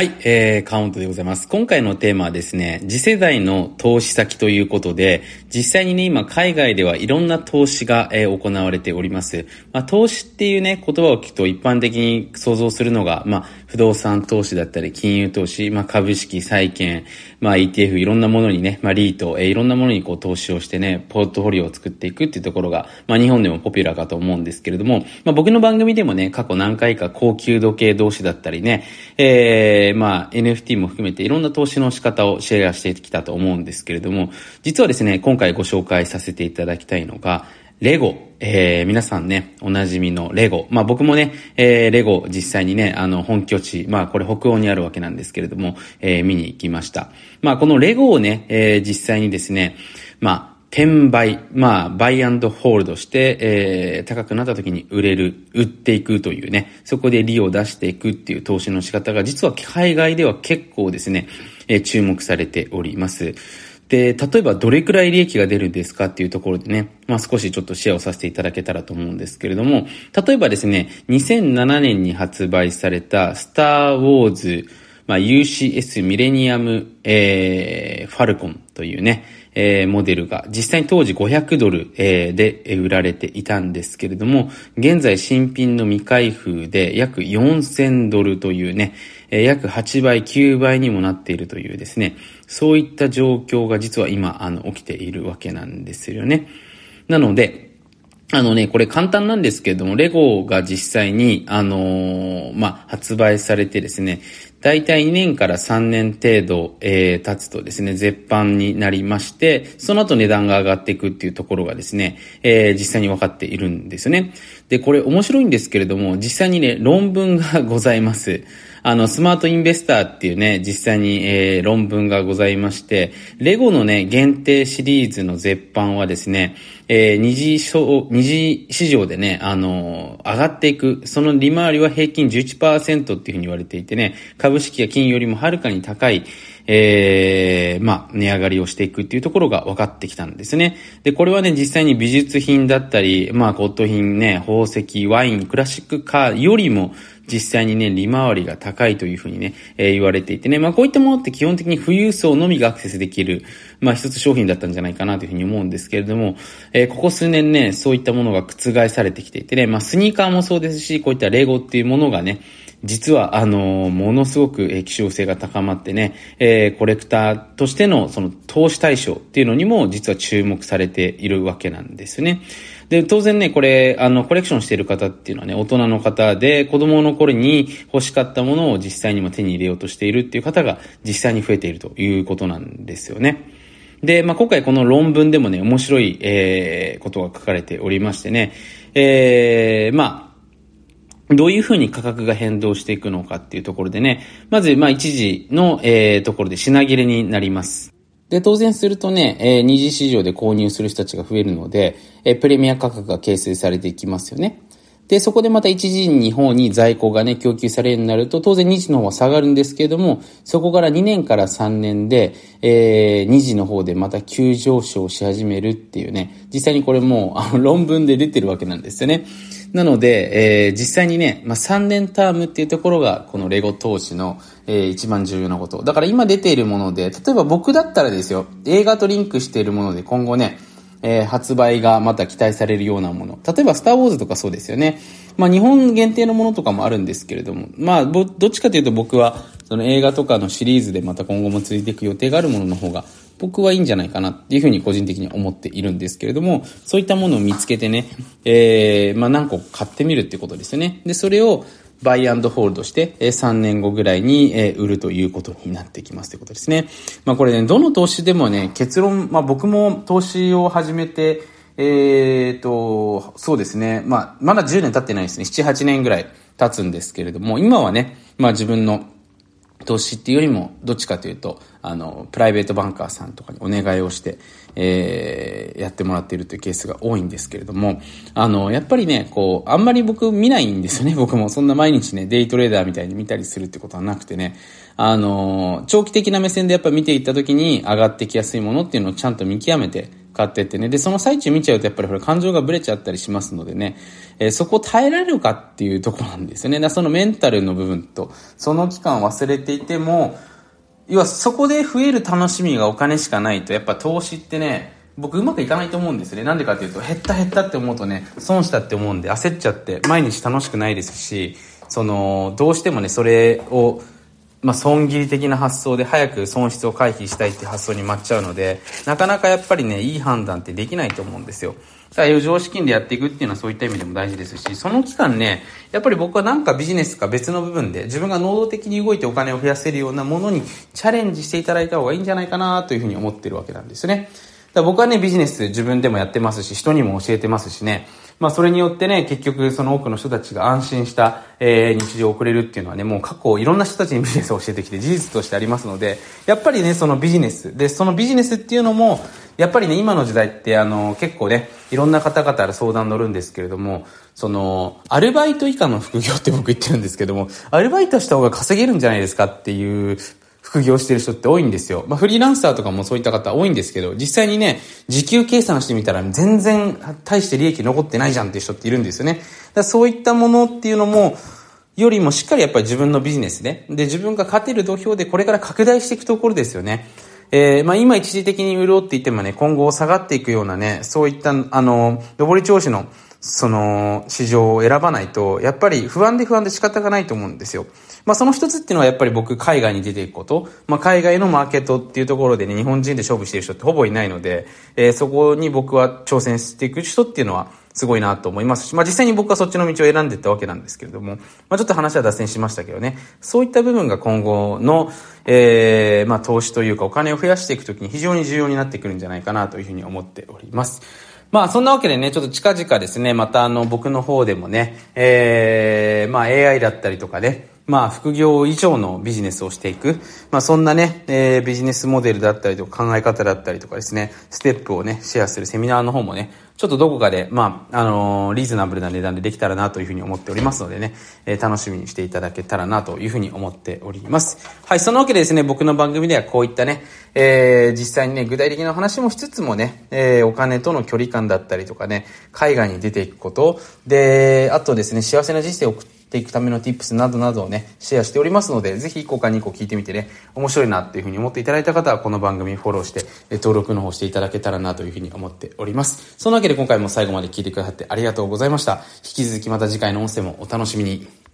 はい、えー、カウントでございます。今回のテーマはですね、次世代の投資先ということで、実際にね、今海外ではいろんな投資が、えー、行われております。まあ、投資っていうね、言葉を聞くと一般的に想像するのが、まあ、不動産投資だったり、金融投資、まあ、株式、債券、まあ、ETF、いろんなものにね、まあ、リート、えー、いろんなものにこう投資をしてね、ポートフォリオを作っていくっていうところが、まあ、日本でもポピュラーかと思うんですけれども、まあ、僕の番組でもね、過去何回か高級時計投資だったりね、えー、まあ、NFT も含めていろんな投資の仕方をシェアしてきたと思うんですけれども、実はですね、今回ご紹介させていただきたいのが、レゴ。えー、皆さんね、おなじみのレゴ。まあ僕もね、えー、レゴ実際にね、あの、本拠地、まあこれ北欧にあるわけなんですけれども、えー、見に行きました。まあこのレゴをね、えー、実際にですね、まあ転売、まあ、バイアンドホールドして、えー、高くなった時に売れる、売っていくというね、そこで利を出していくっていう投資の仕方が、実は海外では結構ですね、えー、注目されております。で、例えばどれくらい利益が出るんですかっていうところでね、まあ少しちょっとシェアをさせていただけたらと思うんですけれども、例えばですね、2007年に発売されたスターウォーズ、まあ UCS ミレニアム、えー、ファルコンというね、えー、モデルが実際に当時500ドル、えー、で売られていたんですけれども、現在新品の未開封で約4000ドルというね、え、約8倍、9倍にもなっているというですね、そういった状況が実は今、あの、起きているわけなんですよね。なので、あのね、これ簡単なんですけれども、レゴが実際に、あのー、まあ、発売されてですね、大体2年から3年程度、えー、経つとですね、絶版になりまして、その後値段が上がっていくっていうところがですね、えー、実際に分かっているんですよね。で、これ面白いんですけれども、実際にね、論文がございます。あの、スマートインベスターっていうね、実際に、えー、論文がございまして、レゴのね、限定シリーズの絶版はですね、えー、二次二次市場でね、あのー、上がっていく、その利回りは平均11%っていうふうに言われていてね、株式や金よりもはるかに高い、えー、まあ、値上がりをしていくっていうところが分かってきたんですね。で、これはね、実際に美術品だったり、まあ、骨董品ね、宝石、ワイン、クラシックカーよりも、実際にね、利回りが高いというふうにね、えー、言われていてね、まあこういったものって基本的に富裕層のみがアクセスできる、まあ一つ商品だったんじゃないかなというふうに思うんですけれども、えー、ここ数年ね、そういったものが覆されてきていてね、まあスニーカーもそうですし、こういったレゴっていうものがね、実は、あの、ものすごく希少性が高まってね、えー、コレクターとしてのその投資対象っていうのにも実は注目されているわけなんですね。で、当然ね、これ、あの、コレクションしている方っていうのはね、大人の方で、子供の頃に欲しかったものを実際にも手に入れようとしているっていう方が実際に増えているということなんですよね。で、まあ、今回この論文でもね、面白い、えー、ことが書かれておりましてね、えー、まあ、どういうふうに価格が変動していくのかっていうところでね、まず、まあ、一時の、えー、ところで品切れになります。で、当然するとね、えー、二次市場で購入する人たちが増えるので、えー、プレミア価格が形成されていきますよね。で、そこでまた一時の方に在庫がね、供給されるようになると、当然二次の方は下がるんですけれども、そこから2年から3年で、えー、二次の方でまた急上昇し始めるっていうね、実際にこれもう、あの、論文で出てるわけなんですよね。なので、えー、実際にね、まあ、3年タームっていうところが、このレゴ投資の、えー、一番重要なこと。だから今出ているもので、例えば僕だったらですよ、映画とリンクしているもので今後ね、えー、発売がまた期待されるようなもの。例えば、スターウォーズとかそうですよね。まあ、日本限定のものとかもあるんですけれども、まあ、どっちかというと僕は、その映画とかのシリーズでまた今後も続いていく予定があるものの方が、僕はいいんじゃないかなっていうふうに個人的に思っているんですけれども、そういったものを見つけてね、えー、まあ何個買ってみるってことですよね。で、それを、バイアンドホールドして、3年後ぐらいに売るということになってきますということですね。まあこれね、どの投資でもね、結論、まあ僕も投資を始めて、えーと、そうですね。まあ、まだ10年経ってないですね。7、8年ぐらい経つんですけれども、今はね、まあ自分の投資っていうよりも、どっちかというと、あの、プライベートバンカーさんとかにお願いをして、えー、やってもらっているというケースが多いんですけれども、あの、やっぱりね、こう、あんまり僕見ないんですよね。僕もそんな毎日ね、デイトレーダーみたいに見たりするってことはなくてね、あの、長期的な目線でやっぱ見ていった時に上がってきやすいものっていうのをちゃんと見極めて、使ってってね。で、その最中見ちゃうとやっぱりこれ感情がブレちゃったりしますのでね、えー、そこ耐えられるかっていうとこなんですよね。だそのメンタルの部分と、その期間忘れていても、要はそこで増える楽しみがお金しかないと、やっぱ投資ってね、僕うまくいかないと思うんですね。なんでかっていうと、減った減ったって思うとね、損したって思うんで焦っちゃって毎日楽しくないですし、その、どうしてもね、それを、まあ、損切り的な発想で早く損失を回避したいって発想に待っちゃうので、なかなかやっぱりね、いい判断ってできないと思うんですよ。だから、余剰資金でやっていくっていうのはそういった意味でも大事ですし、その期間ね、やっぱり僕はなんかビジネスか別の部分で自分が能動的に動いてお金を増やせるようなものにチャレンジしていただいた方がいいんじゃないかなというふうに思ってるわけなんですね。だ僕はね、ビジネス自分でもやってますし、人にも教えてますしね、まあそれによってね、結局その多くの人たちが安心した、えー、日常を送れるっていうのはね、もう過去いろんな人たちにビジネスを教えてきて事実としてありますので、やっぱりね、そのビジネス。で、そのビジネスっていうのも、やっぱりね、今の時代ってあの、結構ね、いろんな方々から相談乗るんですけれども、その、アルバイト以下の副業って僕言ってるんですけども、アルバイトした方が稼げるんじゃないですかっていう副業してる人って多いんですよ。まあ、フリーランサーとかもそういった方多いんですけど、実際にね、時給計算してみたら全然大して利益残ってないじゃんっていう人っているんですよね。だそういったものっていうのも、よりもしっかりやっぱり自分のビジネスで、で、自分が勝てる土俵でこれから拡大していくところですよね。えー、まあ今一時的に潤って言ってもね、今後下がっていくようなね、そういった、あの、上り調子の、その、市場を選ばないと、やっぱり不安で不安で仕方がないと思うんですよ。まあその一つっていうのはやっぱり僕海外に出ていくこと、まあ海外のマーケットっていうところでね、日本人で勝負している人ってほぼいないので、えー、そこに僕は挑戦していく人っていうのはすごいなと思いますし、まあ実際に僕はそっちの道を選んでいったわけなんですけれども、まあちょっと話は脱線しましたけどね、そういった部分が今後の、えー、まあ投資というかお金を増やしていくときに非常に重要になってくるんじゃないかなというふうに思っております。まあそんなわけでね、ちょっと近々ですね、またあの僕の方でもね、えー、まあ AI だったりとかね、まあ、副業以上のビジネスをしていく。まあ、そんなね、えー、ビジネスモデルだったりとか考え方だったりとかですね、ステップをね、シェアするセミナーの方もね、ちょっとどこかで、まあ、あのー、リーズナブルな値段でできたらなというふうに思っておりますのでね、えー、楽しみにしていただけたらなというふうに思っております。はい、そのわけでですね、僕の番組ではこういったね、えー、実際にね、具体的な話もしつつもね、えー、お金との距離感だったりとかね、海外に出ていくこと、で、あとですね、幸せな人生を送ってていくための tips などなどをね、シェアしておりますので、ぜひ1個か2個聞いてみてね、面白いなっていうふうに思っていただいた方は、この番組フォローして、登録の方していただけたらなというふうに思っております。そんなわけで今回も最後まで聞いてくださってありがとうございました。引き続きまた次回の音声もお楽しみに。